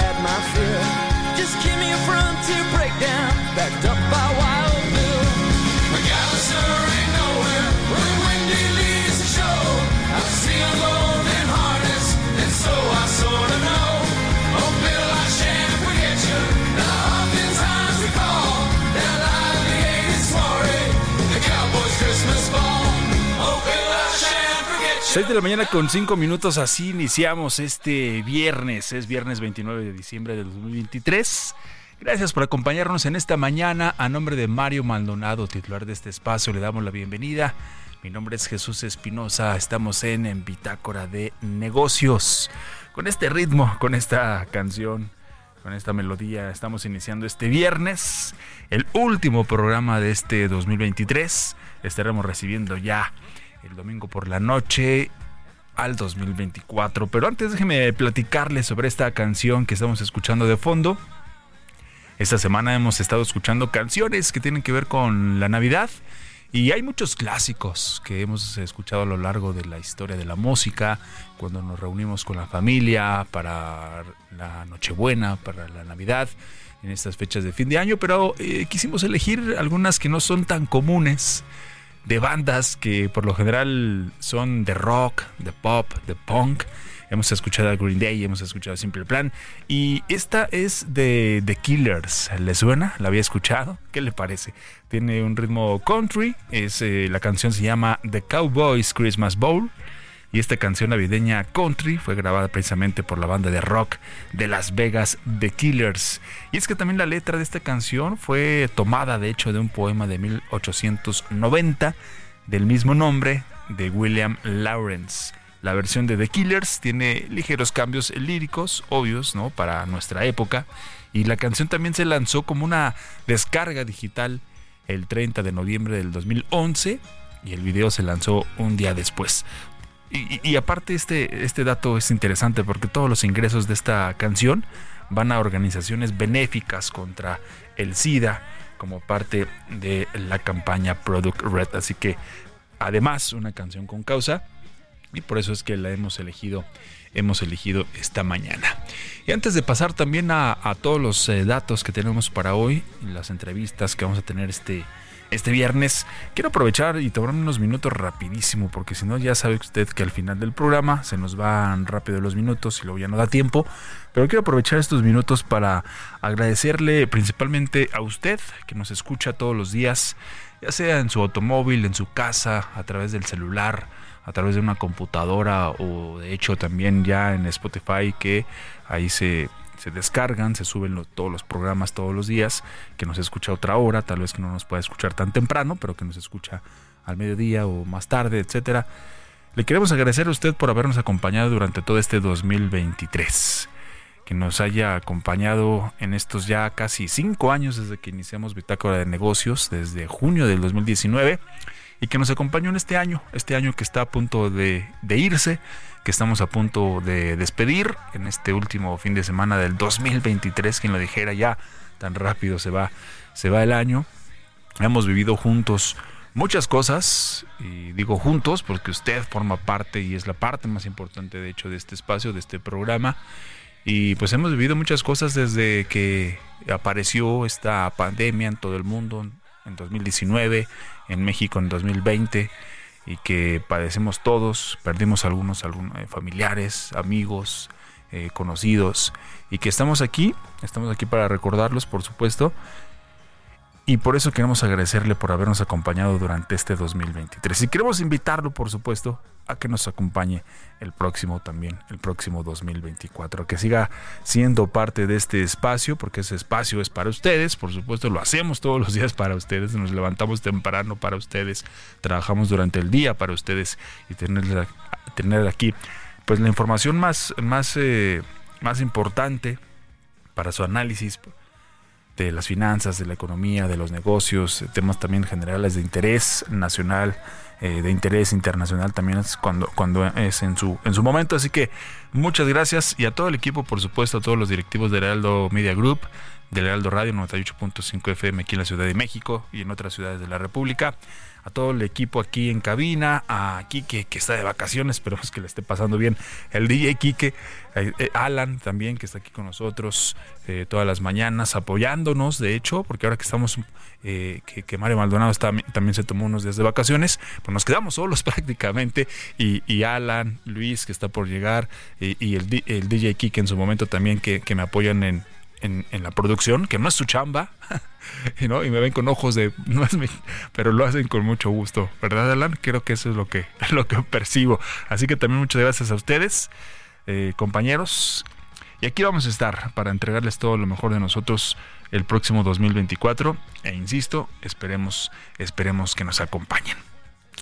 had my fill. Just give me a frontier breakdown, backed up by Wild Bill. McAllister sure ain't nowhere, when Wendy leaves the show, I see alone in harness, and so I de la mañana con 5 minutos, así iniciamos este viernes, es viernes 29 de diciembre del 2023. Gracias por acompañarnos en esta mañana. A nombre de Mario Maldonado, titular de este espacio, le damos la bienvenida. Mi nombre es Jesús Espinosa, estamos en, en Bitácora de Negocios. Con este ritmo, con esta canción, con esta melodía, estamos iniciando este viernes, el último programa de este 2023. Estaremos recibiendo ya el domingo por la noche al 2024. Pero antes déjeme platicarles sobre esta canción que estamos escuchando de fondo. Esta semana hemos estado escuchando canciones que tienen que ver con la Navidad y hay muchos clásicos que hemos escuchado a lo largo de la historia de la música, cuando nos reunimos con la familia para la Nochebuena, para la Navidad, en estas fechas de fin de año, pero eh, quisimos elegir algunas que no son tan comunes de bandas que por lo general son de rock, de pop, de punk. Hemos escuchado a Green Day, hemos escuchado Simple Plan. Y esta es de The Killers. ¿Le suena? ¿La había escuchado? ¿Qué le parece? Tiene un ritmo country. Es, eh, la canción se llama The Cowboys Christmas Bowl. Y esta canción navideña country fue grabada precisamente por la banda de rock de Las Vegas, The Killers. Y es que también la letra de esta canción fue tomada de hecho de un poema de 1890 del mismo nombre de William Lawrence. La versión de The Killers tiene ligeros cambios líricos, obvios, ¿no? Para nuestra época. Y la canción también se lanzó como una descarga digital el 30 de noviembre del 2011 y el video se lanzó un día después. Y, aparte este, este dato es interesante porque todos los ingresos de esta canción van a organizaciones benéficas contra el SIDA como parte de la campaña Product Red. Así que además una canción con causa y por eso es que la hemos elegido hemos elegido esta mañana. Y antes de pasar también a, todos los eh, datos que tenemos para hoy, las entrevistas que vamos a tener este, este viernes, quiero aprovechar y tomarme unos minutos rapidísimo, porque si no ya sabe usted que al final del programa se nos van rápido los minutos y luego ya no da tiempo, pero quiero aprovechar estos minutos para agradecerle principalmente a usted que nos escucha todos los días, ya sea en su automóvil, en su casa, a través del celular, a través de una computadora o de hecho también ya en Spotify que ahí se, se descargan, se suben todos los programas todos los días, que nos escucha otra hora, tal vez que no nos pueda escuchar tan temprano, pero que nos escucha al mediodía o más tarde, etcétera. Le queremos agradecer a usted por habernos acompañado durante todo este 2023, que nos haya acompañado en estos ya casi cinco años desde que iniciamos Bitácora de Negocios, desde junio del 2019 y que nos acompañó en este año, este año que está a punto de, irse, que estamos a punto de despedir en este último fin de semana del 2023, quien lo dijera ya, tan rápido se va, se va el año. Hemos vivido juntos muchas cosas, y digo juntos porque usted forma parte y es la parte más importante de hecho de este espacio, de este programa. Y pues hemos vivido muchas cosas desde que apareció esta pandemia en todo el mundo, en 2019, en México en 2020 y que padecemos todos, perdimos algunos, algunos eh, familiares, amigos, eh, conocidos y que estamos aquí, estamos aquí para recordarlos por supuesto y por eso queremos agradecerle por habernos acompañado durante este 2023. Y queremos invitarlo, por supuesto, a que nos acompañe el próximo también, el próximo 2024, que siga siendo parte de este espacio, porque ese espacio es para ustedes, por supuesto, lo hacemos todos los días para ustedes, nos levantamos temprano para ustedes, trabajamos durante el día para ustedes y tener, tener aquí pues la información más, más, eh, más importante para su análisis de las finanzas, de la economía, de los negocios, temas también generales de interés nacional, eh, de interés internacional también es cuando, cuando es en su, en su momento. Así que muchas gracias y a todo el equipo, por supuesto, a todos los directivos del Heraldo Media Group, del Heraldo Radio 98.5 FM aquí en la Ciudad de México y en otras ciudades de la República a todo el equipo aquí en cabina, a Kike que está de vacaciones, esperemos que le esté pasando bien, el DJ Kike, eh, eh, Alan también que está aquí con nosotros eh, todas las mañanas apoyándonos, de hecho, porque ahora que estamos, que, que, Mario Maldonado está, también se tomó unos días de vacaciones, pues nos quedamos solos prácticamente. Y, Alan, Luis que está por llegar y, el, el, DJ Kike en su momento también que, que me apoyan en en, la producción, que no es su chamba, y, ¿no? y me ven con ojos de, no es mi, pero lo hacen con mucho gusto, ¿verdad, Alan? Creo que eso es lo que, lo que percibo. Así que también muchas gracias a ustedes, eh, compañeros. Y aquí vamos a estar para entregarles todo lo mejor de nosotros el próximo 2024. E insisto, esperemos, esperemos que nos acompañen.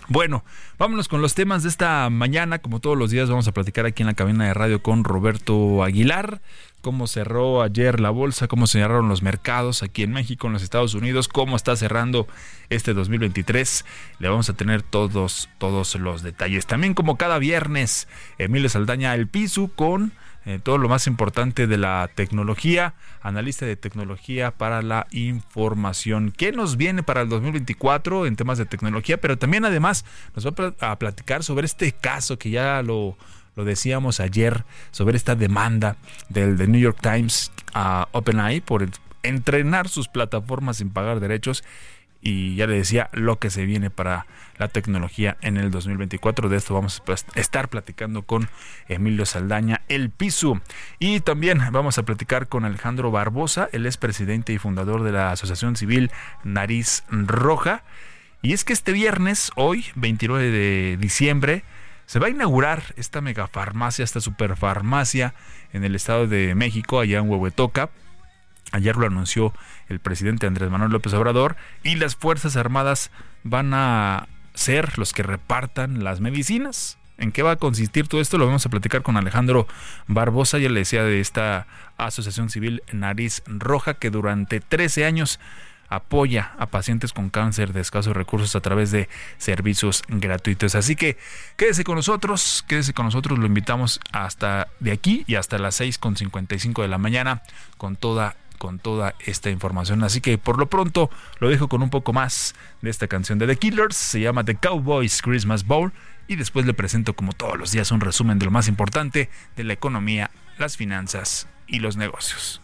Bueno, vámonos con los temas de esta mañana. Como todos los días, vamos a platicar aquí en la cabina de radio con Roberto Aguilar. Cómo cerró ayer la bolsa, cómo cerraron los mercados aquí en México, en los Estados Unidos, cómo está cerrando este 2023. Le vamos a tener todos, todos los detalles. También, como cada viernes, Emilio Saldaña El Piso con eh, todo lo más importante de la tecnología, analista de tecnología para la información. ¿Qué nos viene para el 2024 en temas de tecnología? Pero también además nos va a platicar sobre este caso que ya lo, lo decíamos ayer, sobre esta demanda del The New York Times a OpenAI por entrenar sus plataformas sin pagar derechos y ya le decía lo que se viene para la tecnología en el 2024. De esto vamos a estar platicando con Emilio Saldaña, el piso. Y también vamos a platicar con Alejandro Barbosa, el es presidente y fundador de la Asociación Civil Nariz Roja. Y es que este viernes, hoy, 29 de diciembre, se va a inaugurar esta megafarmacia, esta superfarmacia en el Estado de México, allá en Huehuetoca. Ayer lo anunció el presidente Andrés Manuel López Obrador y las Fuerzas Armadas van a ser los que repartan las medicinas. ¿En qué va a consistir todo esto? Lo vamos a platicar con Alejandro Barbosa, ya le decía de esta Asociación Civil Nariz Roja que durante 13 años apoya a pacientes con cáncer de escasos recursos a través de servicios gratuitos. Así que quédese con nosotros, quédese con nosotros, lo invitamos hasta de aquí y hasta las 6.55 de la mañana con toda con toda esta información. Así que por lo pronto lo dejo con un poco más de esta canción de The Killers. Se llama The Cowboys Christmas Bowl. Y después le presento como todos los días un resumen de lo más importante de la economía, las finanzas y los negocios.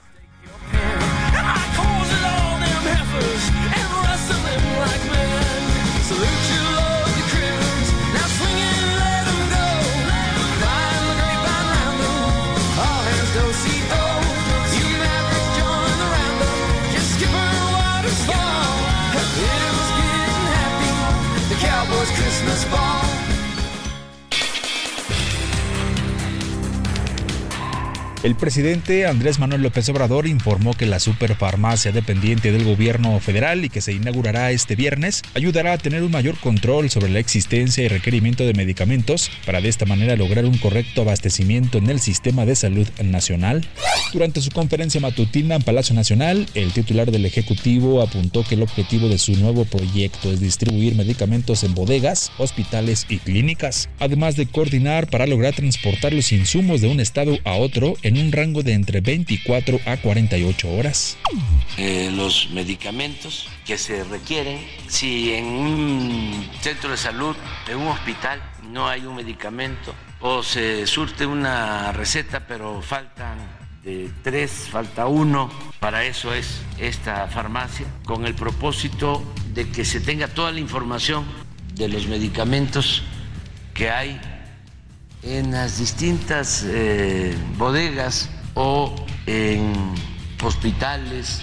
El presidente Andrés Manuel López Obrador informó que la superfarmacia dependiente del gobierno federal y que se inaugurará este viernes ayudará a tener un mayor control sobre la existencia y requerimiento de medicamentos para de esta manera lograr un correcto abastecimiento en el sistema de salud nacional. Durante su conferencia matutina en Palacio Nacional, el titular del Ejecutivo apuntó que el objetivo de su nuevo proyecto es distribuir medicamentos en bodegas, hospitales y clínicas, además de coordinar para lograr transportar los insumos de un estado a otro en un rango de entre 24 a 48 horas. Eh, los medicamentos que se requieren, si en un centro de salud, en un hospital, no hay un medicamento o se surte una receta pero faltan tres, falta uno, para eso es esta farmacia, con el propósito de que se tenga toda la información de los medicamentos que hay en las distintas eh, bodegas o en hospitales,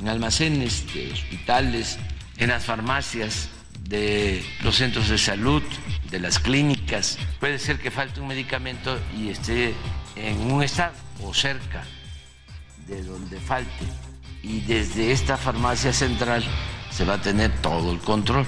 en almacenes de hospitales, en las farmacias de los centros de salud, de las clínicas. Puede ser que falte un medicamento y esté en un estado o cerca de donde falte. Y desde esta farmacia central se va a tener todo el control.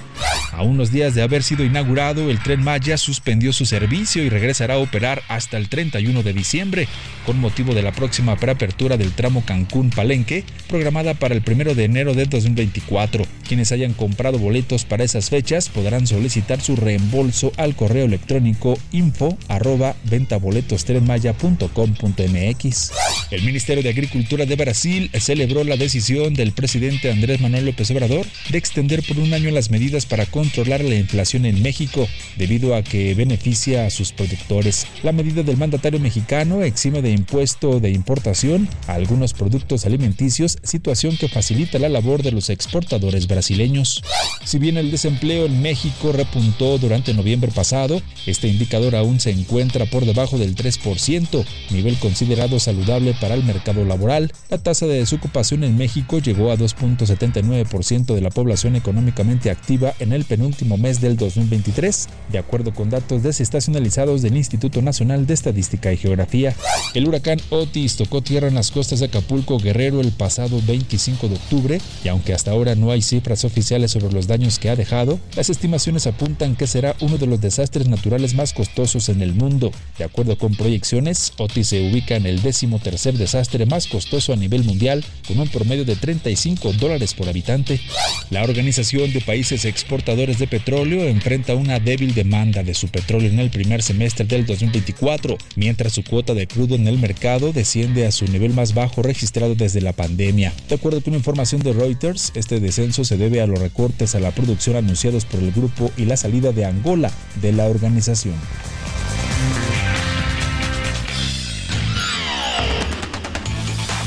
A unos días de haber sido inaugurado, el tren Maya suspendió su servicio y regresará a operar hasta el 31 de diciembre, con motivo de la próxima preapertura del tramo Cancún-Palenque, programada para el 1 de enero de 2024. Quienes hayan comprado boletos para esas fechas podrán solicitar su reembolso al correo electrónico info arroba ventaboletostrenmaya.com.mx. El Ministerio de Agricultura de Brasil celebró la decisión del presidente Andrés Manuel López Obrador de extender por un año las medidas para controlar la inflación en México, debido a que beneficia a sus productores. La medida del mandatario mexicano exime de impuesto de importación a algunos productos alimenticios, situación que facilita la labor de los exportadores brasileños. Si bien el desempleo en México repuntó durante noviembre pasado, este indicador aún se encuentra por debajo del 3%, nivel considerado saludable para el mercado laboral. La tasa de desocupación en México llegó a 2.79% de la población económicamente activa en el penúltimo mes del 2023, de acuerdo con datos desestacionalizados del Instituto Nacional de Estadística y Geografía. El huracán Otis tocó tierra en las costas de Acapulco Guerrero el pasado 25 de octubre y aunque hasta ahora no hay cifras oficiales sobre los daños que ha dejado, las estimaciones apuntan que será uno de los desastres naturales más costosos en el mundo. De acuerdo con proyecciones, Otis se ubica en el décimo tercer desastre más costoso a nivel mundial, con un promedio de 35 dólares por habitante. La Organización de Países Exportadores de Petróleo enfrenta una débil demanda de su petróleo en el primer semestre del 2024, mientras su cuota de crudo en el mercado desciende a su nivel más bajo registrado desde la pandemia. De acuerdo con información de Reuters, este descenso se debe a los recortes a la producción anunciados por el grupo y la salida de Angola de la organización.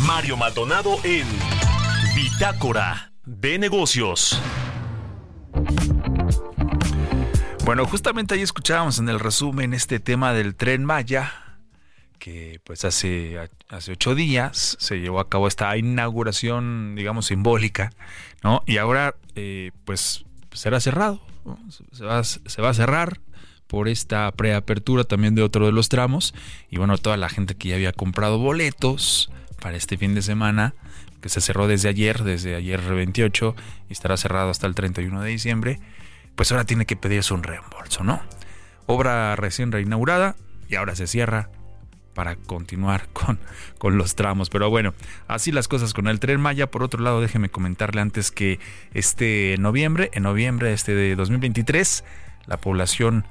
Mario Maldonado en Bitácora de Negocios. Bueno, justamente ahí escuchábamos en el resumen este tema del tren Maya, que pues hace, hace ocho días se llevó a cabo esta inauguración, digamos, simbólica, ¿no? Y ahora eh, pues será cerrado, se, va, se va a cerrar por esta preapertura también de otro de los tramos. Y bueno, toda la gente que ya había comprado boletos para este fin de semana, que se cerró desde ayer, desde ayer 28 y estará cerrado hasta el 31 de diciembre, pues ahora tiene que pedirse un reembolso, ¿no? Obra recién reinaugurada y ahora se cierra para continuar con, con, los tramos. Pero bueno, así las cosas con el tren Maya. Por otro lado, déjeme comentarle antes que este noviembre, en noviembre este de 2023, la población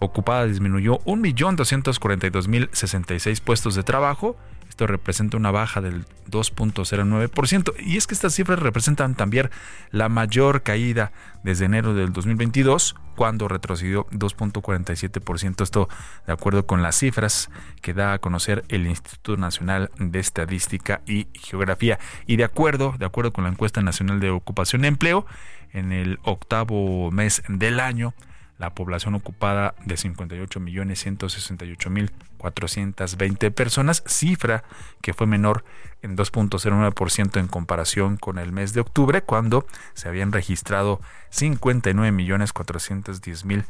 ocupada disminuyó 1.242.066 puestos de trabajo. Esto representa una baja del 2.09%. Y es que estas cifras representan también la mayor caída desde enero del 2022, cuando retrocedió 2.47%. Esto de acuerdo con las cifras que da a conocer el Instituto Nacional de Estadística y Geografía. Y de acuerdo, de acuerdo con la encuesta nacional de ocupación y empleo, en el octavo mes del año, la población ocupada de 58.168.420 personas, cifra que fue menor en 2.09% en comparación con el mes de octubre, cuando se habían registrado 59.410.000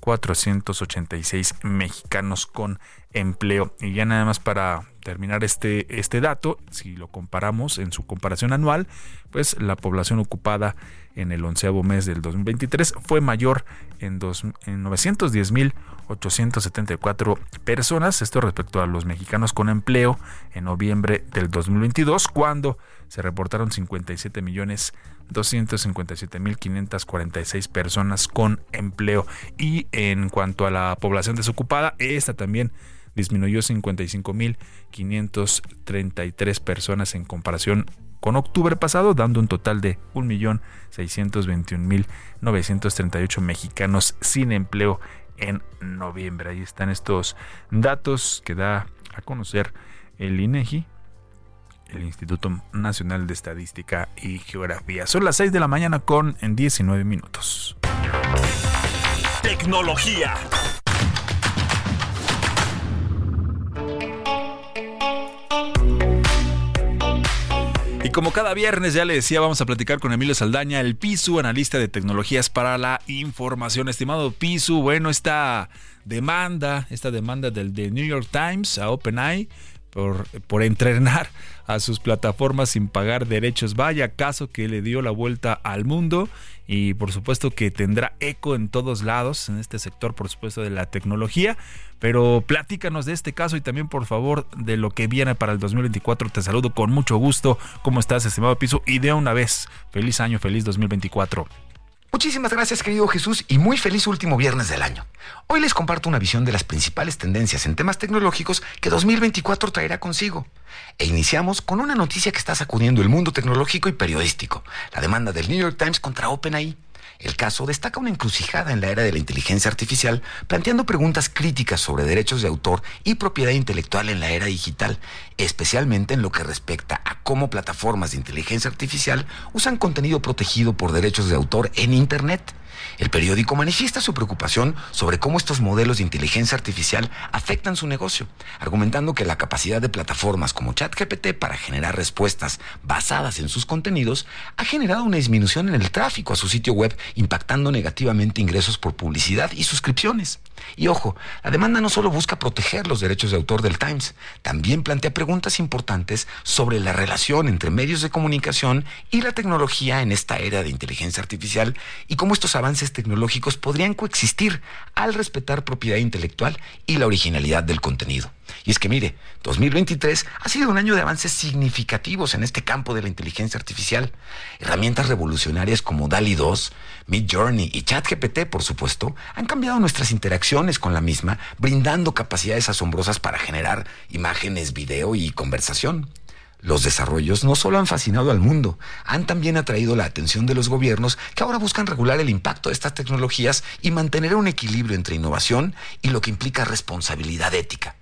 486 mexicanos con empleo. Y ya nada más para terminar este, este dato, si lo comparamos en su comparación anual, pues la población ocupada en el onceavo mes del 2023 fue mayor en, en 910.874 personas. Esto respecto a los mexicanos con empleo en noviembre del 2022, cuando se reportaron 57 millones 257.546 personas con empleo. Y en cuanto a la población desocupada, esta también disminuyó 55.533 personas en comparación con octubre pasado, dando un total de 1.621.938 mexicanos sin empleo en noviembre. Ahí están estos datos que da a conocer el INEGI, el Instituto Nacional de Estadística y Geografía. Son las 6 de la mañana con en 19 minutos. Tecnología. Y como cada viernes ya le decía, vamos a platicar con Emilio Saldaña, el PISU, analista de tecnologías para la información. Estimado PISU, bueno, esta demanda, esta demanda del The New York Times a OpenAI por, entrenar a sus plataformas sin pagar derechos. Vaya caso que le dio la vuelta al mundo y por supuesto que tendrá eco en todos lados, en este sector por supuesto de la tecnología. Pero platícanos de este caso y también por favor de lo que viene para el 2024. Te saludo con mucho gusto. ¿Cómo estás, estimado Piso? Y de una vez, feliz año, feliz 2024. Muchísimas gracias querido Jesús y muy feliz último viernes del año. Hoy les comparto una visión de las principales tendencias en temas tecnológicos que 2024 traerá consigo. E iniciamos con una noticia que está sacudiendo el mundo tecnológico y periodístico, la demanda del New York Times contra OpenAI. El caso destaca una encrucijada en la era de la inteligencia artificial, planteando preguntas críticas sobre derechos de autor y propiedad intelectual en la era digital, especialmente en lo que respecta a cómo plataformas de inteligencia artificial usan contenido protegido por derechos de autor en Internet. El periódico manifiesta su preocupación sobre cómo estos modelos de inteligencia artificial afectan su negocio, argumentando que la capacidad de plataformas como ChatGPT para generar respuestas basadas en sus contenidos ha generado una disminución en el tráfico a su sitio web, impactando negativamente ingresos por publicidad y suscripciones. Y ojo, la demanda no solo busca proteger los derechos de autor del Times, también plantea preguntas importantes sobre la relación entre medios de comunicación y la tecnología en esta era de inteligencia artificial y cómo estos tecnológicos podrían coexistir al respetar propiedad intelectual y la originalidad del contenido. Y es que mire, 2023 ha sido un año de avances significativos en este campo de la inteligencia artificial. Herramientas revolucionarias como DALI 2, Midjourney y ChatGPT, por supuesto, han cambiado nuestras interacciones con la misma, brindando capacidades asombrosas para generar imágenes, video y conversación. Los desarrollos no solo han fascinado al mundo, han también atraído la atención de los gobiernos que ahora buscan regular el impacto de estas tecnologías y mantener un equilibrio entre innovación y lo que implica responsabilidad ética.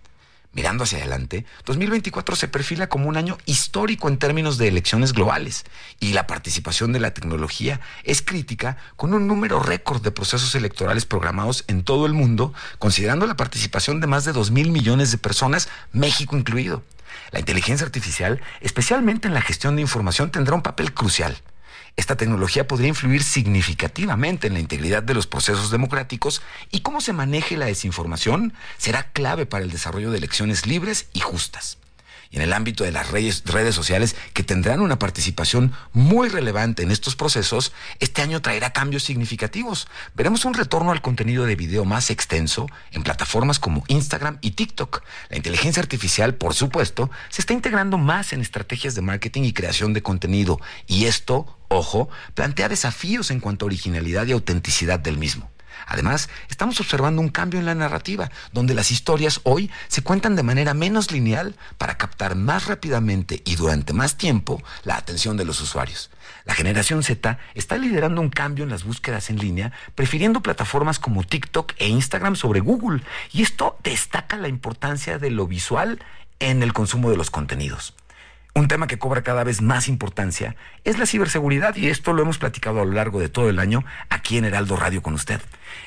Mirando hacia adelante, 2024 se perfila como un año histórico en términos de elecciones globales y la participación de la tecnología es crítica con un número récord de procesos electorales programados en todo el mundo, considerando la participación de más de 2 mil millones de personas, México incluido. La inteligencia artificial, especialmente en la gestión de información, tendrá un papel crucial. Esta tecnología podría influir significativamente en la integridad de los procesos democráticos y cómo se maneje la desinformación será clave para el desarrollo de elecciones libres y justas y en el ámbito de las redes, redes sociales que tendrán una participación muy relevante en estos procesos, este año traerá cambios significativos. Veremos un retorno al contenido de video más extenso en plataformas como Instagram y TikTok. La inteligencia artificial, por supuesto, se está integrando más en estrategias de marketing y creación de contenido y esto, ojo, plantea desafíos en cuanto a originalidad y autenticidad del mismo. Además, estamos observando un cambio en la narrativa, donde las historias hoy se cuentan de manera menos lineal para captar más rápidamente y durante más tiempo la atención de los usuarios. La generación Z está liderando un cambio en las búsquedas en línea, prefiriendo plataformas como TikTok e Instagram sobre Google, y esto destaca la importancia de lo visual en el consumo de los contenidos. Un tema que cobra cada vez más importancia es la ciberseguridad y esto lo hemos platicado a lo largo de todo el año aquí en Heraldo Radio con usted.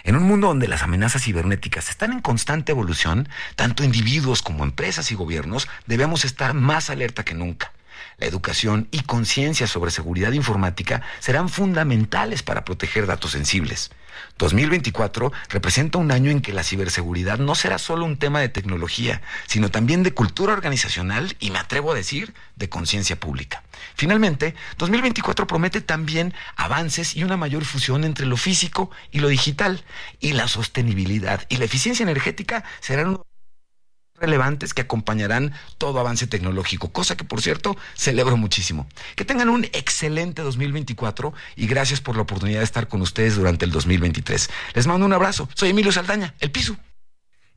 En un mundo donde las amenazas cibernéticas están en constante evolución, tanto individuos como empresas y gobiernos debemos estar más alerta que nunca. La educación y conciencia sobre seguridad informática serán fundamentales para proteger datos sensibles. 2024 representa un año en que la ciberseguridad no será solo un tema de tecnología, sino también de cultura organizacional y me atrevo a decir, de conciencia pública. Finalmente, 2024 promete también avances y una mayor fusión entre lo físico y lo digital, y la sostenibilidad y la eficiencia energética serán relevantes que acompañarán todo avance tecnológico, cosa que por cierto celebro muchísimo. Que tengan un excelente 2024 y gracias por la oportunidad de estar con ustedes durante el 2023. Les mando un abrazo. Soy Emilio Saldaña, el piso.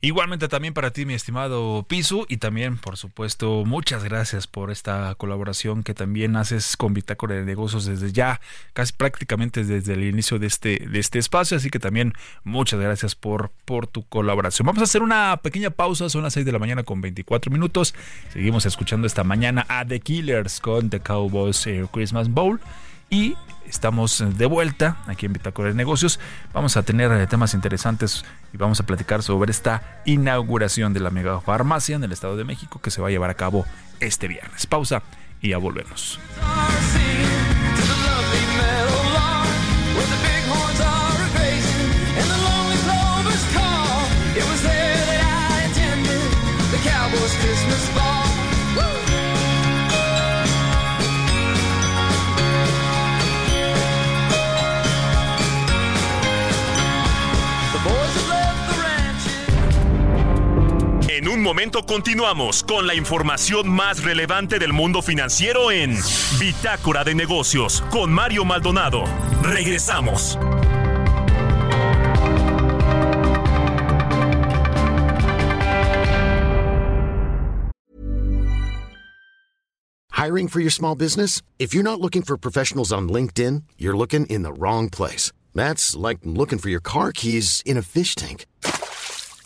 Igualmente también para ti, mi estimado Pisu, y también, por supuesto, muchas gracias por esta colaboración que también haces con Bitácora de Negocios desde ya, casi prácticamente desde el inicio de este, de este espacio, así que también muchas gracias por, por tu colaboración. Vamos a hacer una pequeña pausa, son las 6 de la mañana con 24 minutos, seguimos escuchando esta mañana a The Killers con The Cowboys eh, Christmas Bowl y estamos de vuelta aquí en Bitácora de Negocios. Vamos a tener eh, temas interesantes y vamos a platicar sobre esta inauguración de la mega farmacia en el Estado de México que se va a llevar a cabo este viernes. Pausa y ya volvemos. En un momento continuamos con la información más relevante del mundo financiero en Bitácora de Negocios con Mario Maldonado. Regresamos. Hiring for your small business? If you're not looking for professionals on LinkedIn, you're looking in the wrong place. That's like looking for your car keys in a fish tank.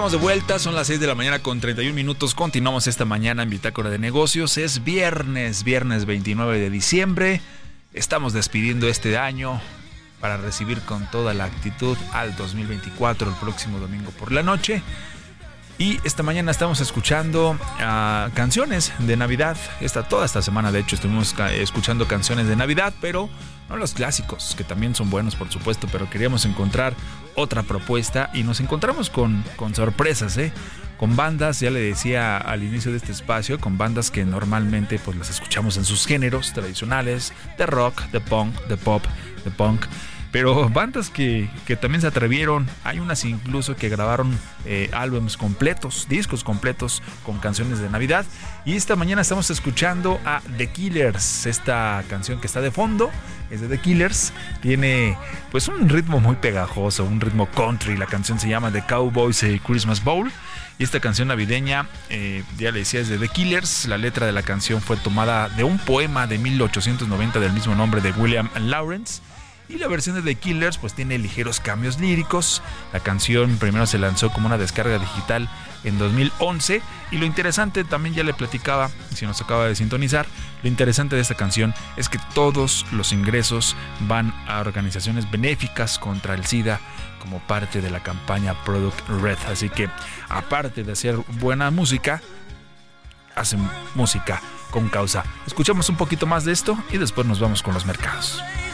Estamos de vuelta, son las 6 de la mañana con 31 minutos. Continuamos esta mañana en Bitácora de Negocios. Es viernes, viernes 29 de diciembre. Estamos despidiendo este año para recibir con toda la actitud al 2024 el próximo domingo por la noche. Y esta mañana estamos escuchando uh, canciones de Navidad. Esta, toda esta semana, de hecho, estuvimos escuchando canciones de Navidad, pero no los clásicos, que también son buenos, por supuesto, pero queríamos encontrar otra propuesta y nos encontramos con, con sorpresas, ¿eh? Con bandas, ya le decía al inicio de este espacio, con bandas que normalmente pues las escuchamos en sus géneros tradicionales, de rock, de punk, de pop, de punk pero bandas que, también se atrevieron, hay unas incluso que grabaron eh, álbumes completos, discos completos con canciones de Navidad. Y esta mañana estamos escuchando a The Killers, esta canción que está de fondo es de The Killers, tiene pues un ritmo muy pegajoso, un ritmo country, la canción se llama The Cowboys Christmas Bowl. Y esta canción navideña, eh, ya le decía, es de The Killers. La letra de la canción fue tomada de un poema de 1890 del mismo nombre de William Lawrence. Y la versión de The Killers pues tiene ligeros cambios líricos. La canción primero se lanzó como una descarga digital en 2011 y lo interesante también ya le platicaba, si nos acaba de sintonizar, lo interesante de esta canción es que todos los ingresos van a organizaciones benéficas contra el SIDA como parte de la campaña Product Red. Así que aparte de hacer buena música, hacen música con causa. Escuchamos un poquito más de esto y después nos vamos con los mercados.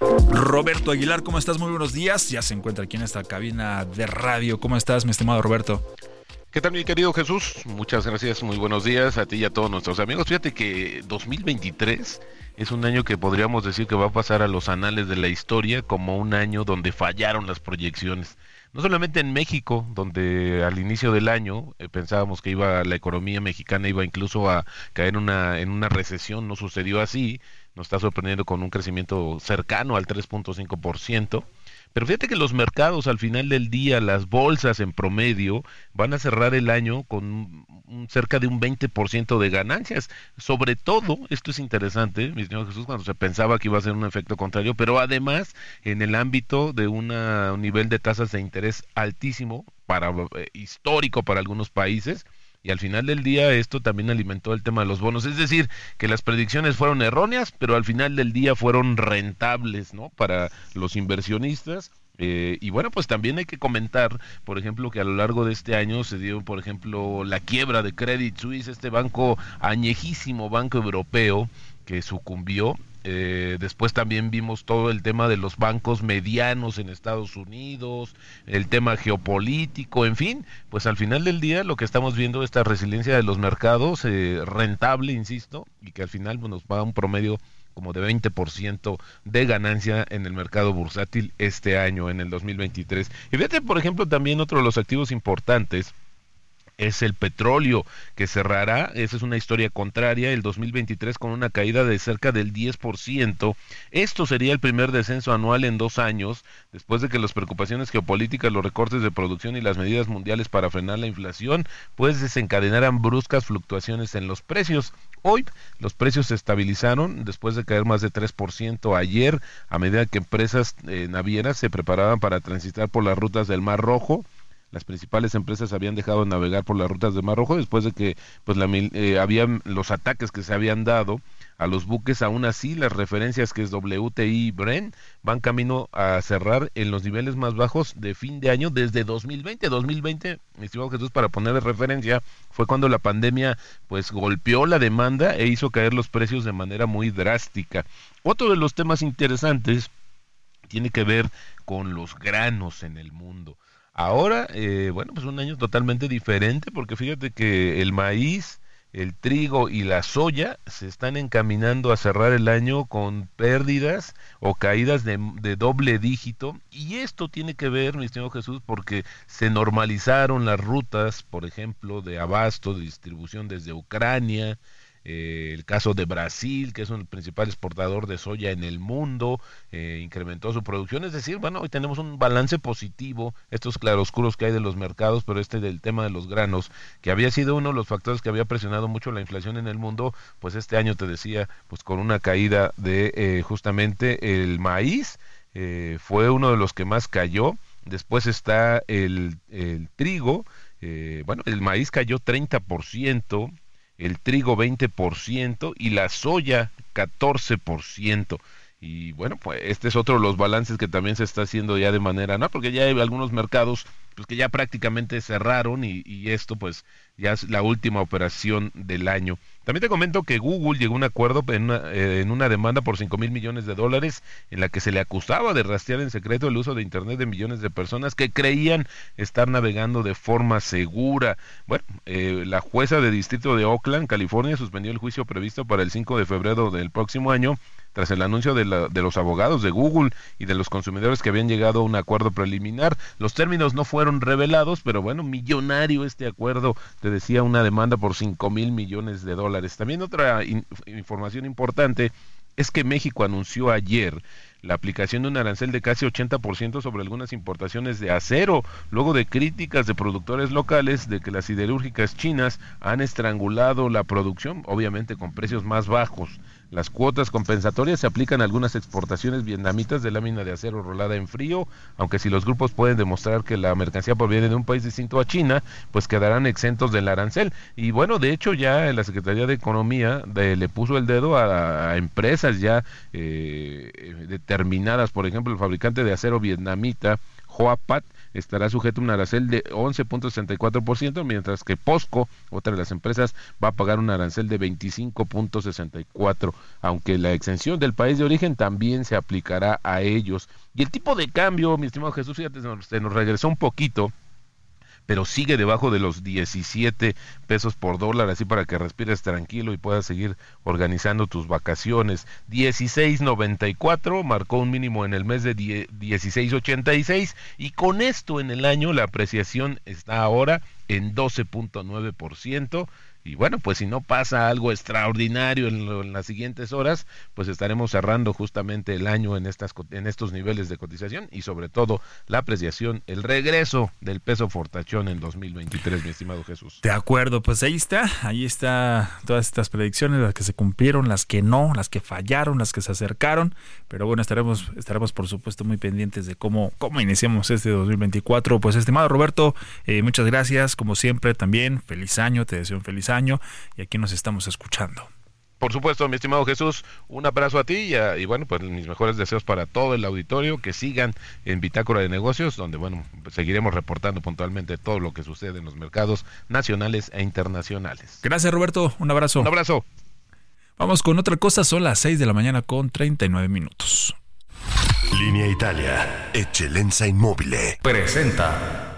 Roberto Aguilar, ¿cómo estás? Muy buenos días. Ya se encuentra aquí en esta cabina de radio. ¿Cómo estás, mi estimado Roberto? ¿Qué tal mi querido Jesús? Muchas gracias, muy buenos días a ti y a todos nuestros amigos. Fíjate que 2023 es un año que podríamos decir que va a pasar a los anales de la historia como un año donde fallaron las proyecciones. No solamente en México, donde al inicio del año eh, pensábamos que iba la economía mexicana iba incluso a caer una, en una recesión, no sucedió así, nos está sorprendiendo con un crecimiento cercano al 3.5%. Pero fíjate que los mercados al final del día, las bolsas en promedio, van a cerrar el año con cerca de un 20% de ganancias. Sobre todo, esto es interesante, mi señor Jesús, cuando se pensaba que iba a ser un efecto contrario, pero además en el ámbito de un nivel de tasas de interés altísimo, para eh, histórico para algunos países, y al final del día esto también alimentó el tema de los bonos. Es decir, que las predicciones fueron erróneas, pero al final del día fueron rentables, ¿no? Para los inversionistas. Eh, y bueno, pues también hay que comentar, por ejemplo, que a lo largo de este año se dio, por ejemplo, la quiebra de Credit Suisse, este banco añejísimo, banco europeo, que sucumbió eh, después también vimos todo el tema de los bancos medianos en Estados Unidos, el tema geopolítico, en fin, pues al final del día lo que estamos viendo es esta resiliencia de los mercados, eh, rentable, insisto, y que al final pues, nos va a un promedio como de 20% de ganancia en el mercado bursátil este año, en el 2023. Y fíjate, por ejemplo, también otro de los activos importantes, es el petróleo que cerrará, esa es una historia contraria, el 2023 con una caída de cerca del 10%. Esto sería el primer descenso anual en dos años, después de que las preocupaciones geopolíticas, los recortes de producción y las medidas mundiales para frenar la inflación, pues desencadenaran bruscas fluctuaciones en los precios. Hoy los precios se estabilizaron después de caer más de 3% ayer, a medida que empresas eh, navieras se preparaban para transitar por las rutas del Mar Rojo las principales empresas habían dejado de navegar por las rutas de Mar Rojo después de que pues la, eh, habían los ataques que se habían dado a los buques aún así las referencias que es WTI y Bren van camino a cerrar en los niveles más bajos de fin de año desde 2020 2020 mi estimado Jesús para poner de referencia fue cuando la pandemia pues golpeó la demanda e hizo caer los precios de manera muy drástica. Otro de los temas interesantes tiene que ver con los granos en el mundo Ahora, eh, bueno, pues un año totalmente diferente porque fíjate que el maíz, el trigo y la soya se están encaminando a cerrar el año con pérdidas o caídas de, de, doble dígito. Y esto tiene que ver, mi estimado Jesús, porque se normalizaron las rutas, por ejemplo, de abasto, de distribución desde Ucrania, eh, el caso de Brasil, que es un principal exportador de soya en el mundo, eh, incrementó su producción. Es decir, bueno, hoy tenemos un balance positivo, estos claroscuros que hay de los mercados, pero este del tema de los granos, que había sido uno de los factores que había presionado mucho la inflación en el mundo, pues este año te decía, pues con una caída de eh, justamente el maíz, fue uno de los que más cayó. Después está el, el trigo, bueno, el maíz cayó 30%, el trigo 20% y la soya 14%. Y bueno, pues este es otro de los balances que también se está haciendo ya de manera, ¿no? Porque ya hay algunos mercados pues que ya prácticamente cerraron y, y esto pues ya es la última operación del año. También te comento que Google llegó a un acuerdo en una, eh, demanda por 5 mil millones de dólares en la que se le acusaba de rastrear en secreto el uso de Internet de millones de personas que creían estar navegando de forma segura. Bueno, eh, la jueza de distrito de Oakland, California, suspendió el juicio previsto para el 5 de febrero del próximo año tras el anuncio de, la, de, los abogados de Google y de los consumidores que habían llegado a un acuerdo preliminar. Los términos no fueron revelados, pero bueno, millonario este acuerdo, te decía, una demanda por 5 mil millones de dólares. También otra información importante es que México anunció ayer la aplicación de un arancel de casi 80% sobre algunas importaciones de acero, luego de críticas de productores locales de que las siderúrgicas chinas han estrangulado la producción, obviamente con precios más bajos. Las cuotas compensatorias se aplican a algunas exportaciones vietnamitas de lámina de acero rolada en frío, aunque si los grupos pueden demostrar que la mercancía proviene de un país distinto a China, pues quedarán exentos del arancel. Y bueno, de hecho ya la Secretaría de Economía le puso el dedo a, empresas ya eh, determinadas, por ejemplo, el fabricante de acero vietnamita, Hoapat, estará sujeto a un arancel de 11.64%, mientras que POSCO, otra de las empresas, va a pagar un arancel de 25.64%, aunque la exención del país de origen también se aplicará a ellos. Y el tipo de cambio, mi estimado Jesús, fíjate, se nos regresó un poquito pero sigue debajo de los 17 pesos por dólar, así para que respires tranquilo y puedas seguir organizando tus vacaciones. 16.94 marcó un mínimo en el mes de 16.86 y con esto en el año la apreciación está ahora en 12.9% y bueno, pues si no pasa algo extraordinario en, las siguientes horas, pues estaremos cerrando justamente el año en, estas, en estos niveles de cotización y sobre todo la apreciación, el regreso del peso fortachón en 2023, mi estimado Jesús. De acuerdo, pues ahí está, ahí está todas estas predicciones, las que se cumplieron, las que no, las que fallaron, las que se acercaron, pero bueno, estaremos, estaremos por supuesto muy pendientes de cómo, cómo iniciamos este 2024. Pues estimado Roberto, eh, muchas gracias, como siempre también, feliz año, te deseo un feliz año año y aquí nos estamos escuchando. Por supuesto, mi estimado Jesús, un abrazo a ti y, bueno, pues mis mejores deseos para todo el auditorio, que sigan en Bitácora de Negocios, donde bueno, seguiremos reportando puntualmente todo lo que sucede en los mercados nacionales e internacionales. Gracias Roberto, un abrazo. Un abrazo. Vamos con otra cosa, son las 6 de la mañana con 39 minutos. Línea Italia, Excelenza Inmóvil. Presenta.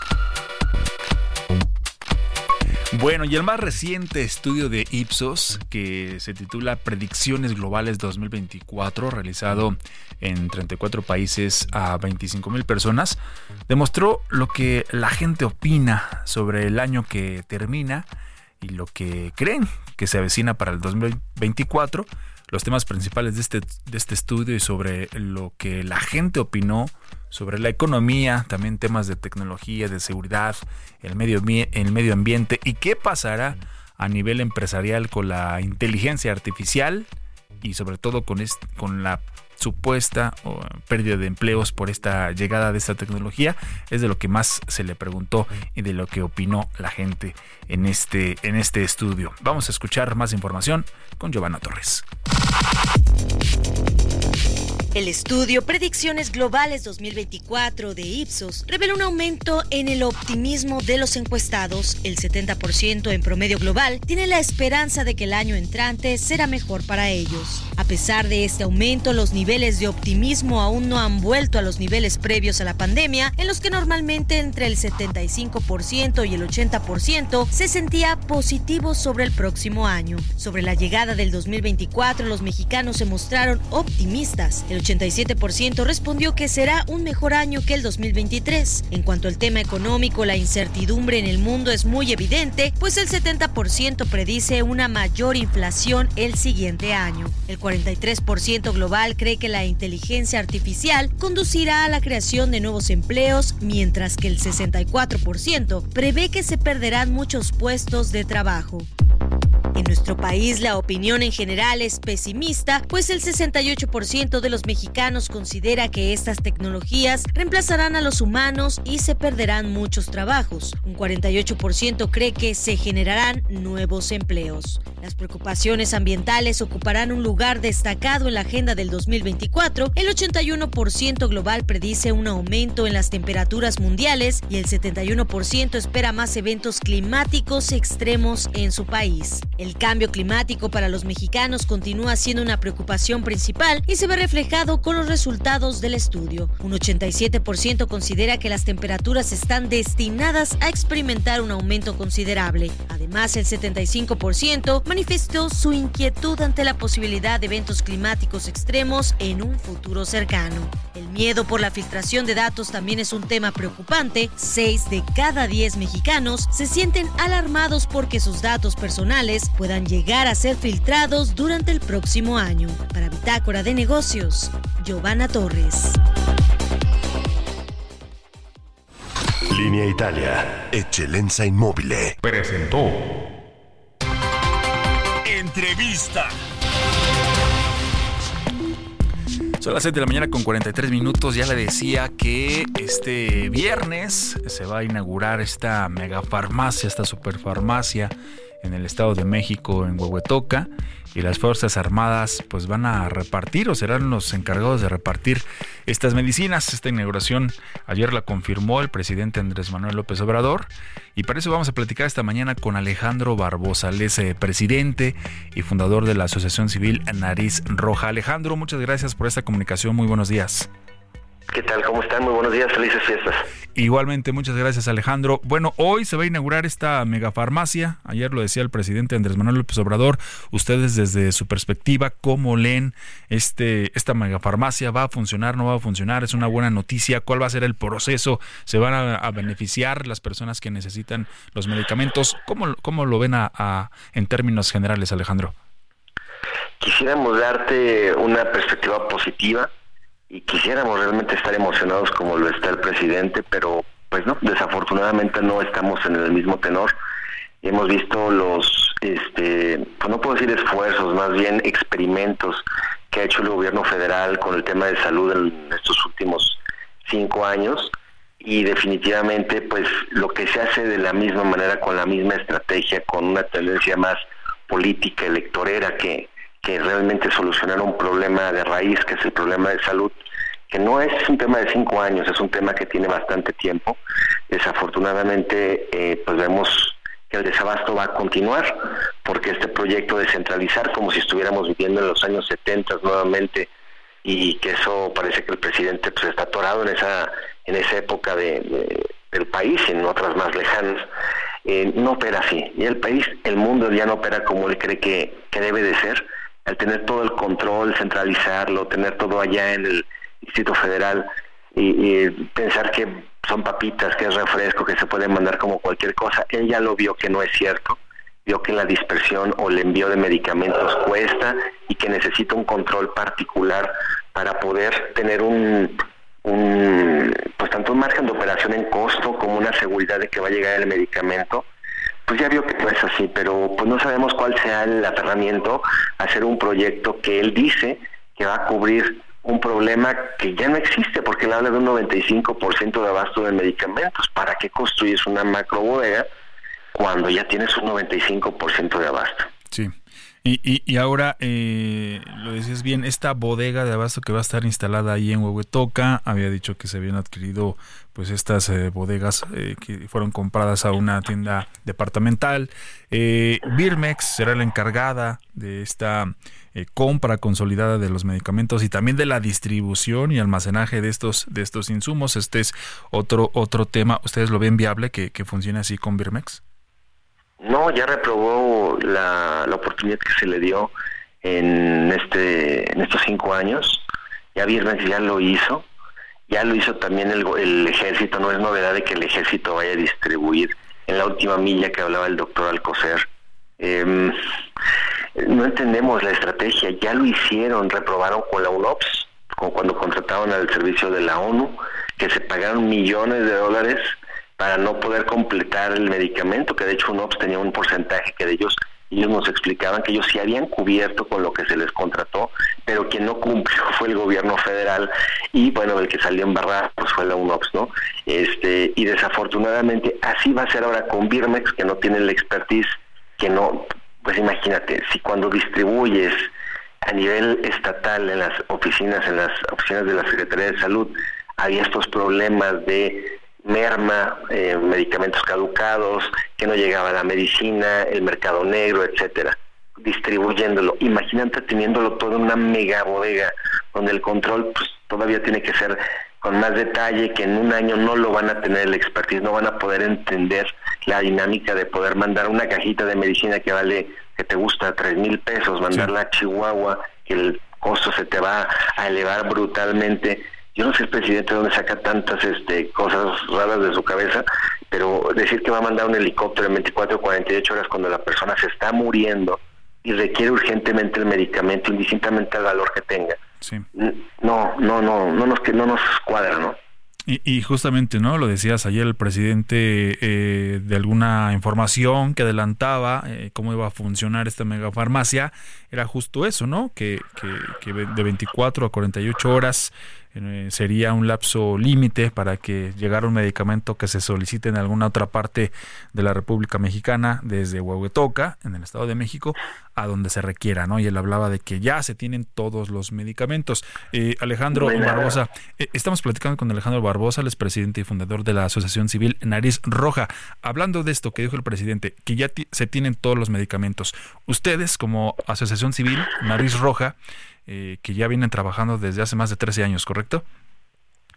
Bueno, y el más reciente estudio de Ipsos, que se titula Predicciones Globales 2024, realizado en 34 países a 25 mil personas, demostró lo que la gente opina sobre el año que termina y lo que creen que se avecina para el 2024, los temas principales de este, de este estudio y sobre lo que la gente opinó sobre la economía, también temas de tecnología, de seguridad, el medio, el medio ambiente y qué pasará a nivel empresarial con la inteligencia artificial y sobre todo con, con la supuesta pérdida de empleos por esta llegada de esta tecnología es de lo que más se le preguntó y de lo que opinó la gente en este, en este estudio. Vamos a escuchar más información con Giovanna Torres. El estudio Predicciones Globales 2024 de Ipsos revela un aumento en el optimismo de los encuestados. El 70% en promedio global tiene la esperanza de que el año entrante será mejor para ellos. A pesar de este aumento, los niveles de optimismo aún no han vuelto a los niveles previos a la pandemia, en los que normalmente entre el 75% y el 80% se sentía positivo sobre el próximo año. Sobre la llegada del 2024, los mexicanos se mostraron optimistas. El 87% respondió que será un mejor año que el 2023. En cuanto al tema económico, la incertidumbre en el mundo es muy evidente, pues el 70% predice una mayor inflación el siguiente año. El 43% global cree que la inteligencia artificial conducirá a la creación de nuevos empleos, mientras que el 64% prevé que se perderán muchos puestos de trabajo. En nuestro país la opinión en general es pesimista, pues el 68% de los mexicanos considera que estas tecnologías reemplazarán a los humanos y se perderán muchos trabajos. Un 48% cree que se generarán nuevos empleos. Las preocupaciones ambientales ocuparán un lugar destacado en la agenda del 2024. El 81% global predice un aumento en las temperaturas mundiales y el 71% espera más eventos climáticos extremos en su país. El cambio climático para los mexicanos continúa siendo una preocupación principal y se ve reflejado con los resultados del estudio. Un 87% considera que las temperaturas están destinadas a experimentar un aumento considerable. Además, el 75% manifestó su inquietud ante la posibilidad de eventos climáticos extremos en un futuro cercano. El miedo por la filtración de datos también es un tema preocupante. Seis de cada diez mexicanos se sienten alarmados porque sus datos personales puedan llegar a ser filtrados durante el próximo año. Para Bitácora de Negocios, Giovanna Torres. Línea Italia, Eccellenza Inmóvil. Presentó. Entrevista. Son las 7 de la mañana con 43 minutos. Ya le decía que este viernes se va a inaugurar esta megafarmacia, esta superfarmacia en el Estado de México, en Huehuetoca, y las Fuerzas Armadas pues van a repartir o serán los encargados de repartir estas medicinas. Esta inauguración ayer la confirmó el presidente Andrés Manuel López Obrador y para eso vamos a platicar esta mañana con Alejandro Barbosa, él es eh, presidente y fundador de la Asociación Civil Nariz Roja. Alejandro, muchas gracias por esta comunicación, muy buenos días. ¿Qué tal? ¿Cómo están? Muy buenos días, felices fiestas. Igualmente, muchas gracias Alejandro. Bueno, hoy se va a inaugurar esta megafarmacia. Ayer lo decía el presidente Andrés Manuel López Obrador. Ustedes desde su perspectiva, ¿cómo leen este, esta megafarmacia? ¿Va a funcionar? ¿No va a funcionar? ¿Es una buena noticia? ¿Cuál va a ser el proceso? ¿Se van a, beneficiar las personas que necesitan los medicamentos? ¿Cómo, cómo lo ven a, en términos generales, Alejandro? Quisiéramos darte una perspectiva positiva y quisiéramos realmente estar emocionados como lo está el presidente, pero pues no, desafortunadamente no estamos en el mismo tenor. Hemos visto los, este, pues no puedo decir esfuerzos, más bien experimentos que ha hecho el gobierno federal con el tema de salud en estos últimos cinco años y definitivamente pues lo que se hace de la misma manera con la misma estrategia con una tendencia más política electorera que que realmente solucionar un problema de raíz, que es el problema de salud, que no es un tema de cinco años, es un tema que tiene bastante tiempo. Desafortunadamente, eh, pues vemos que el desabasto va a continuar, porque este proyecto de centralizar, como si estuviéramos viviendo en los años 70 nuevamente, y que eso parece que el presidente pues está atorado en esa en esa época de, del país y en otras más lejanas eh, no opera así y el país el mundo ya no opera como él cree que, que debe de ser al tener todo el control, centralizarlo, tener todo allá en el Distrito Federal y, pensar que son papitas, que es refresco, que se puede mandar como cualquier cosa, él ya lo vio que no es cierto, vio que la dispersión o el envío de medicamentos cuesta y que necesita un control particular para poder tener un, un pues tanto un margen de operación en costo como una seguridad de que va a llegar el medicamento pues ya vio que no es así, pero pues no sabemos cuál sea el aferramiento a hacer un proyecto que él dice que va a cubrir un problema que ya no existe, porque él habla de un 95% de abasto de medicamentos. ¿Para qué construyes una macro bodega cuando ya tienes un 95% de abasto? Y, y, y ahora, eh, lo decías bien, esta bodega de abasto que va a estar instalada ahí en Huehuetoca, había dicho que se habían adquirido pues estas eh, bodegas eh, que fueron compradas a una tienda departamental. Eh, Birmex será la encargada de esta eh, compra consolidada de los medicamentos y también de la distribución y almacenaje de estos de estos insumos. Este es otro otro tema. ¿Ustedes lo ven viable que, que funcione así con Birmex? No, ya reprobó la, la oportunidad que se le dio en este en estos cinco años. Ya Birmex ya lo hizo ya lo hizo también el, el ejército, no es novedad de que el ejército vaya a distribuir en la última milla que hablaba el doctor Alcocer. Eh, no entendemos la estrategia, ya lo hicieron, reprobaron con la UNOPS, como cuando contrataron al servicio de la ONU, que se pagaron millones de dólares para no poder completar el medicamento, que de hecho UNOPS tenía un porcentaje que de ellos ellos nos explicaban que ellos sí habían cubierto con lo que se les contrató, pero quien no cumplió fue el gobierno federal y bueno, el que salió en barra pues fue la UNOPS, ¿no? Este, y desafortunadamente así va a ser ahora con Birmex, que no tiene la expertise, que no, pues imagínate, si cuando distribuyes a nivel estatal en las oficinas, en las oficinas de la Secretaría de Salud, había estos problemas de merma, eh, medicamentos caducados, que no llegaba la medicina, el mercado negro, etcétera, distribuyéndolo. Imagínate teniéndolo todo en una mega bodega, donde el control pues, todavía tiene que ser con más detalle, que en un año no lo van a tener el expertise, no van a poder entender la dinámica de poder mandar una cajita de medicina que vale, que te gusta, tres mil pesos, mandarla a Chihuahua, que el costo se te va a elevar brutalmente yo no sé el presidente dónde saca tantas este, cosas raras de su cabeza, pero decir que va a mandar un helicóptero en 24 o 48 horas cuando la persona se está muriendo y requiere urgentemente el medicamento, indistintamente al valor que tenga. No, no, no, no nos, no nos cuadra, ¿no? Y, justamente, ¿no? Lo decías ayer el presidente eh, de alguna información que adelantaba eh, cómo iba a funcionar esta megafarmacia, era justo eso, ¿no? Que, que, que de 24 a 48 horas eh, sería un lapso límite para que llegara un medicamento que se solicite en alguna otra parte de la República Mexicana, desde Huehuetoca, en el Estado de México, a donde se requiera, ¿no? Y él hablaba de que ya se tienen todos los medicamentos. Eh, Alejandro Barbosa, eh, estamos platicando con Alejandro Barbosa, el es presidente y fundador de la Asociación Civil Nariz Roja. Hablando de esto que dijo el presidente, que ya se tienen todos los medicamentos. Ustedes, como Asociación Civil Nariz Roja, eh, que ya vienen trabajando desde hace más de 13 años, ¿correcto?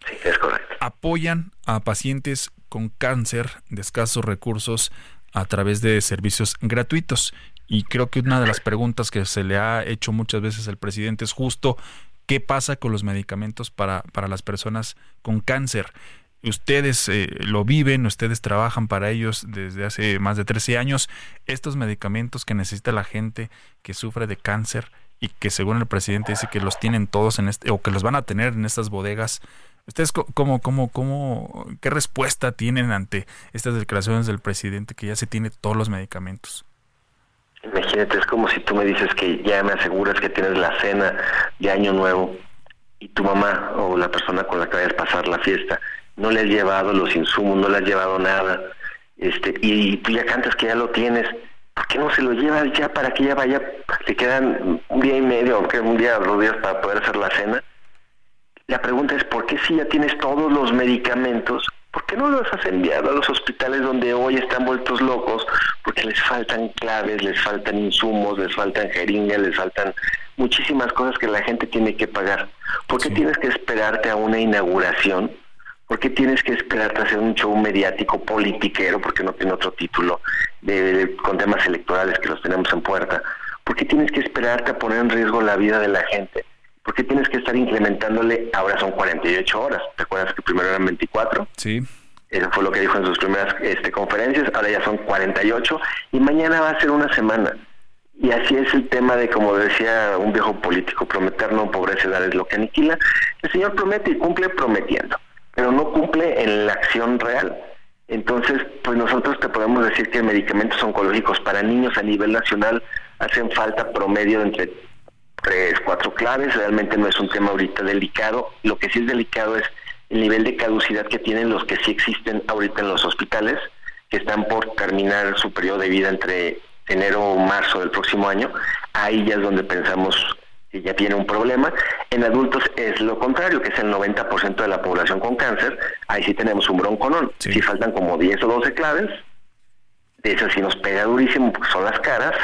Sí, es correcto. Apoyan a pacientes con cáncer de escasos recursos a través de servicios gratuitos. Y creo que una de las preguntas que se le ha hecho muchas veces al presidente es justo qué pasa con los medicamentos para, para las personas con cáncer. Ustedes eh, lo viven, ustedes trabajan para ellos desde hace más de 13 años. Estos medicamentos que necesita la gente que sufre de cáncer, y que según el presidente dice que los tienen todos en este o que los van a tener en estas bodegas. ¿Ustedes cómo, cómo, cómo, qué respuesta tienen ante estas declaraciones del presidente que ya se tiene todos los medicamentos? Imagínate, es como si tú me dices que ya me aseguras que tienes la cena de Año Nuevo y tu mamá o la persona con la que vayas a pasar la fiesta no le has llevado los insumos, no le has llevado nada, este, y tú ya cantas que ya lo tienes ¿por qué no se lo lleva ya para que ella vaya? Le quedan un día y medio, aunque un día o dos días para poder hacer la cena. La pregunta es, ¿por qué si ya tienes todos los medicamentos, por qué no los has enviado a los hospitales donde hoy están vueltos locos? Porque les faltan claves, les faltan insumos, les faltan jeringas, les faltan muchísimas cosas que la gente tiene que pagar. ¿Por qué tienes que esperarte a una inauguración? ¿Por qué tienes que esperarte a hacer un show mediático politiquero, porque no tiene otro título, de, con temas electorales que los tenemos en puerta? ¿Por qué tienes que esperarte a poner en riesgo la vida de la gente? ¿Por qué tienes que estar incrementándole? Ahora son 48 horas. ¿Te acuerdas que primero eran 24? Sí. Eso fue lo que dijo en sus primeras este, conferencias. Ahora ya son 48 y mañana va a ser una semana. Y así es el tema de, como decía un viejo político, prometer no pobreza dar es lo que aniquila. El Señor promete y cumple prometiendo pero no cumple en la acción real. Entonces, pues nosotros te podemos decir que medicamentos oncológicos para niños a nivel nacional hacen falta promedio entre tres, cuatro claves. Realmente no es un tema ahorita delicado. Lo que sí es delicado es el nivel de caducidad que tienen los que sí existen ahorita en los hospitales, que están por terminar su periodo de vida entre enero o marzo del próximo año, ahí ya es donde pensamos que ya tiene un problema. En adultos es lo contrario, que es el 90% de la población con cáncer, ahí sí tenemos un bronconón. Si faltan como 10 o 12 claves, de esas sí nos pega durísimo, porque son las caras,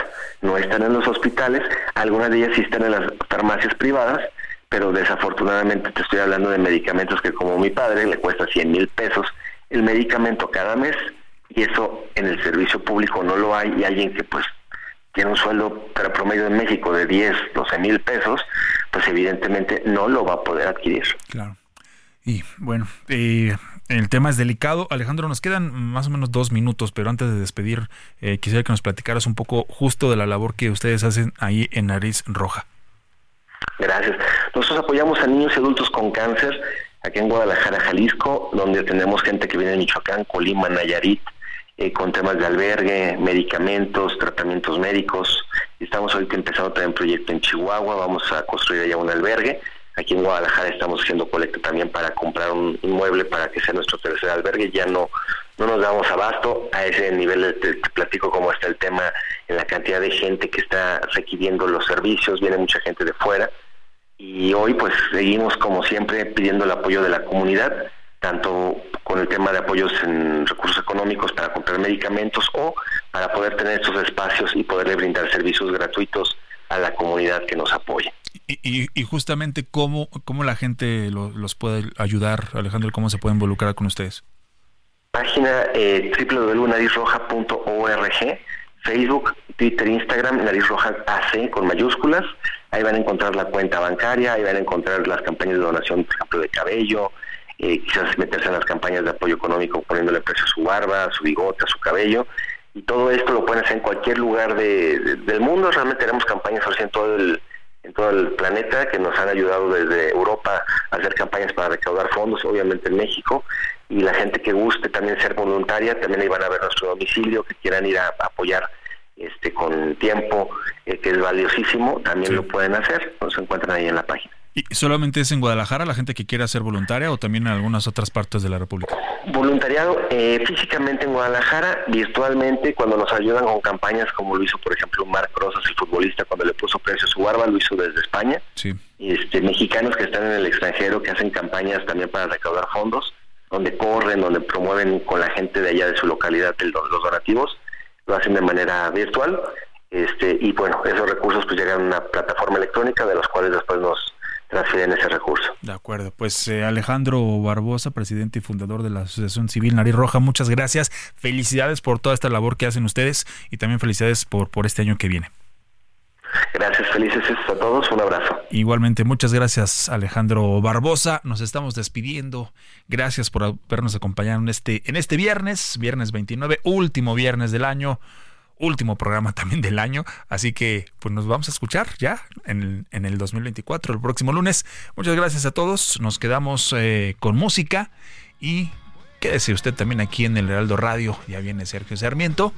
no están en los hospitales, algunas de ellas sí están en las farmacias privadas, pero desafortunadamente te estoy hablando de medicamentos que como mi padre le cuesta 100 mil pesos el medicamento cada mes y eso en el servicio público no lo hay y alguien que pues tiene un sueldo para promedio en México de 10, 12 mil pesos, pues evidentemente no lo va a poder adquirir. Claro. Y bueno, eh, el tema es delicado. Alejandro, nos quedan más o menos dos minutos, pero antes de despedir, eh, quisiera que nos platicaras un poco justo de la labor que ustedes hacen ahí en Nariz Roja. Gracias. Nosotros apoyamos a niños y adultos con cáncer aquí en Guadalajara, Jalisco, donde tenemos gente que viene de Michoacán, Colima, Nayarit, eh, con temas de albergue, medicamentos, tratamientos médicos. Estamos ahorita empezando también un proyecto en Chihuahua, vamos a construir allá un albergue. Aquí en Guadalajara estamos haciendo colecta también para comprar un inmueble para que sea nuestro tercer albergue. Ya no no nos damos abasto a ese nivel. Te, platico cómo está el tema en la cantidad de gente que está requiriendo los servicios. Viene mucha gente de fuera y hoy pues seguimos como siempre pidiendo el apoyo de la comunidad tanto con el tema de apoyos en recursos económicos para comprar medicamentos o para poder tener estos espacios y poderle brindar servicios gratuitos a la comunidad que nos apoye. Y, y, justamente cómo, cómo la gente los puede ayudar, Alejandro, cómo se puede involucrar con ustedes. Página eh, www.narizroja.org, Facebook, Twitter, Instagram, Nariz Roja AC con mayúsculas. Ahí van a encontrar la cuenta bancaria, ahí van a encontrar las campañas de donación, por ejemplo, de cabello, eh, quizás meterse en las campañas de apoyo económico poniéndole precio a su barba, a su bigote, a su cabello. Y todo esto lo pueden hacer en cualquier lugar del mundo. Realmente tenemos campañas en todo el en todo el planeta que nos han ayudado desde Europa a hacer campañas para recaudar fondos, obviamente en México, y la gente que guste también ser voluntaria, también ahí van a ver nuestro domicilio, que quieran ir a, apoyar este con tiempo, eh, que es valiosísimo, también lo pueden hacer, nos encuentran ahí en la página. ¿Y solamente es en Guadalajara la gente que quiera ser voluntaria o también en algunas otras partes de la República? Voluntariado eh, físicamente en Guadalajara, virtualmente cuando nos ayudan con campañas como lo hizo por ejemplo Marc Rosas, el futbolista, cuando le puso precio a su barba, lo hizo desde España. Sí. Este, mexicanos que están en el extranjero, que hacen campañas también para recaudar fondos, donde corren, donde promueven con la gente de allá de su localidad los donativos, lo hacen de manera virtual. Este, y bueno, esos recursos pues llegan a una plataforma electrónica de los cuales después nos transfieren ese recurso. De acuerdo, pues eh, Alejandro Barbosa, presidente y fundador de la Asociación Civil Nariz Roja, muchas gracias, felicidades por toda esta labor que hacen ustedes y también felicidades por, por este año que viene. Gracias, felices a todos, un abrazo. Igualmente, muchas gracias Alejandro Barbosa, nos estamos despidiendo, gracias por habernos acompañado en este, en este viernes, viernes 29, último viernes del año último programa también del año. Así que pues nos vamos a escuchar ya en, en el 2024, el próximo lunes. Muchas gracias a todos. Nos quedamos eh, con música y quédese usted también aquí en el Heraldo Radio. Ya viene Sergio Sarmiento.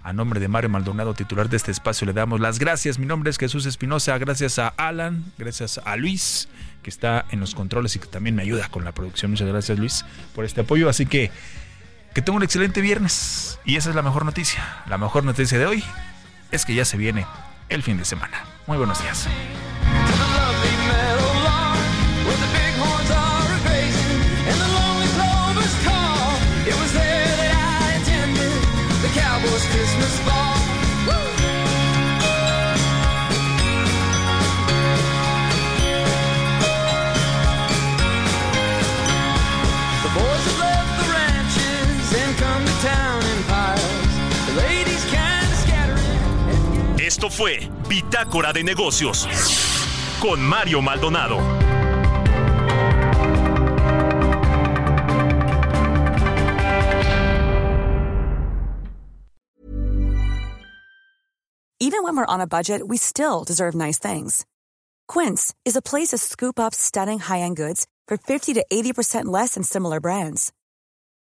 A nombre de Mario Maldonado, titular de este espacio, le damos las gracias. Mi nombre es Jesús Espinosa. Gracias a Alan, gracias a Luis, que está en los controles y que también me ayuda con la producción. Muchas gracias, Luis, por este apoyo. Así que que tenga un excelente viernes. Y esa es la mejor noticia. La mejor noticia de hoy es que ya se viene el fin de semana. Muy buenos días. Esto fue Bitácora de Negocios con Mario Maldonado. Even when we're on a budget, we still deserve nice things. Quince is a place to scoop up stunning high-end goods for 50 to 80% less than similar brands.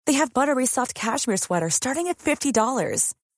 They have buttery soft cashmere sweaters starting at $50